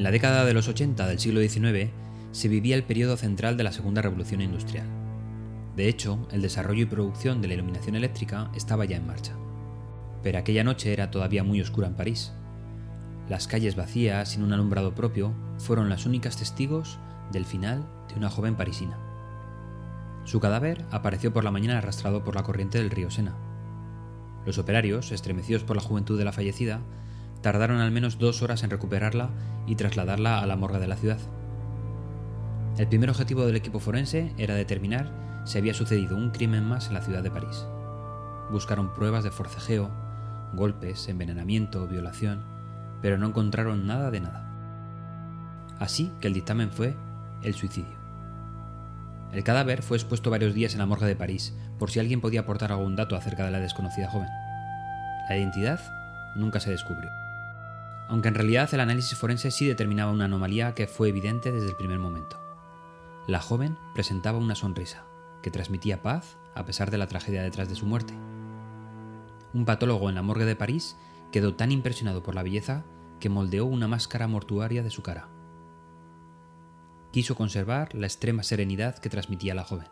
En la década de los 80 del siglo XIX se vivía el periodo central de la Segunda Revolución Industrial. De hecho, el desarrollo y producción de la iluminación eléctrica estaba ya en marcha. Pero aquella noche era todavía muy oscura en París. Las calles vacías, sin un alumbrado propio, fueron las únicas testigos del final de una joven parisina. Su cadáver apareció por la mañana arrastrado por la corriente del río Sena. Los operarios, estremecidos por la juventud de la fallecida, tardaron al menos dos horas en recuperarla y trasladarla a la morgue de la ciudad. El primer objetivo del equipo forense era determinar si había sucedido un crimen más en la ciudad de París. Buscaron pruebas de forcejeo, golpes, envenenamiento, violación, pero no encontraron nada de nada. Así que el dictamen fue el suicidio. El cadáver fue expuesto varios días en la morgue de París por si alguien podía aportar algún dato acerca de la desconocida joven. La identidad nunca se descubrió. Aunque en realidad el análisis forense sí determinaba una anomalía que fue evidente desde el primer momento. La joven presentaba una sonrisa, que transmitía paz a pesar de la tragedia detrás de su muerte. Un patólogo en la morgue de París quedó tan impresionado por la belleza que moldeó una máscara mortuaria de su cara. Quiso conservar la extrema serenidad que transmitía la joven.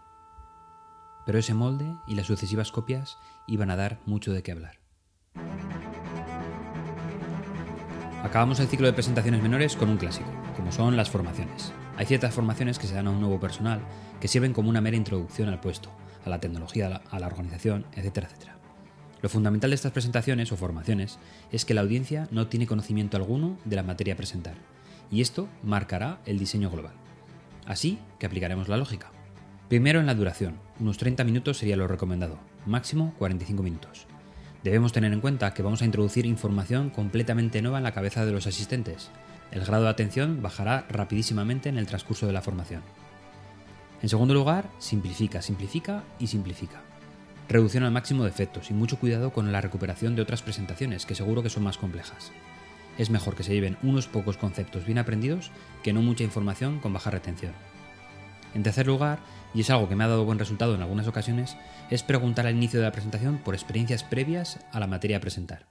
Pero ese molde y las sucesivas copias iban a dar mucho de qué hablar. Acabamos el ciclo de presentaciones menores con un clásico, como son las formaciones. Hay ciertas formaciones que se dan a un nuevo personal que sirven como una mera introducción al puesto, a la tecnología, a la organización, etcétera, etcétera. Lo fundamental de estas presentaciones o formaciones es que la audiencia no tiene conocimiento alguno de la materia a presentar, y esto marcará el diseño global. Así que aplicaremos la lógica. Primero en la duración, unos 30 minutos sería lo recomendado, máximo 45 minutos. Debemos tener en cuenta que vamos a introducir información completamente nueva en la cabeza de los asistentes. El grado de atención bajará rapidísimamente en el transcurso de la formación. En segundo lugar, simplifica, simplifica y simplifica. Reducción al máximo de efectos y mucho cuidado con la recuperación de otras presentaciones que seguro que son más complejas. Es mejor que se lleven unos pocos conceptos bien aprendidos que no mucha información con baja retención. En tercer lugar, y es algo que me ha dado buen resultado en algunas ocasiones, es preguntar al inicio de la presentación por experiencias previas a la materia a presentar.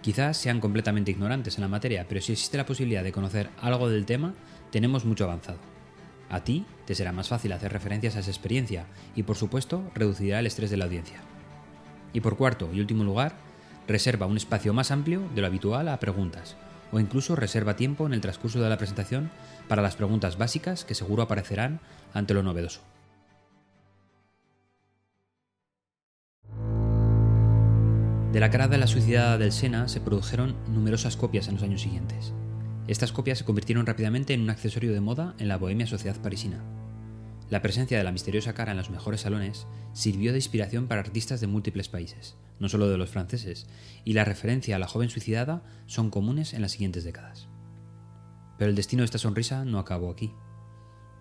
Quizás sean completamente ignorantes en la materia, pero si existe la posibilidad de conocer algo del tema, tenemos mucho avanzado. A ti te será más fácil hacer referencias a esa experiencia y por supuesto reducirá el estrés de la audiencia. Y por cuarto y último lugar, reserva un espacio más amplio de lo habitual a preguntas, o incluso reserva tiempo en el transcurso de la presentación para las preguntas básicas que seguro aparecerán ante lo novedoso. De la cara de la suicidada del Sena se produjeron numerosas copias en los años siguientes. Estas copias se convirtieron rápidamente en un accesorio de moda en la bohemia sociedad parisina. La presencia de la misteriosa cara en los mejores salones sirvió de inspiración para artistas de múltiples países, no solo de los franceses, y la referencia a la joven suicidada son comunes en las siguientes décadas. Pero el destino de esta sonrisa no acabó aquí.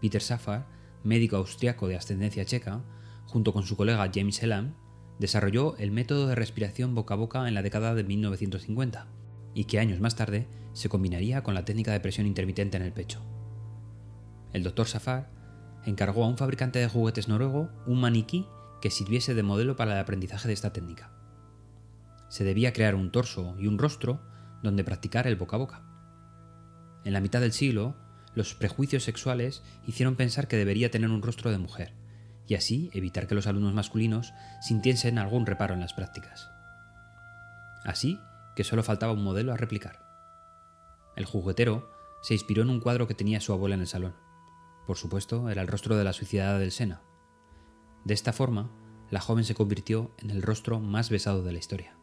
Peter Safar, médico austriaco de ascendencia checa, junto con su colega James Elam, desarrolló el método de respiración boca a boca en la década de 1950 y que años más tarde se combinaría con la técnica de presión intermitente en el pecho. El doctor Safar encargó a un fabricante de juguetes noruego un maniquí que sirviese de modelo para el aprendizaje de esta técnica. Se debía crear un torso y un rostro donde practicar el boca a boca. En la mitad del siglo, los prejuicios sexuales hicieron pensar que debería tener un rostro de mujer, y así evitar que los alumnos masculinos sintiesen algún reparo en las prácticas. Así que solo faltaba un modelo a replicar. El juguetero se inspiró en un cuadro que tenía su abuela en el salón. Por supuesto, era el rostro de la suicidada del Sena. De esta forma, la joven se convirtió en el rostro más besado de la historia.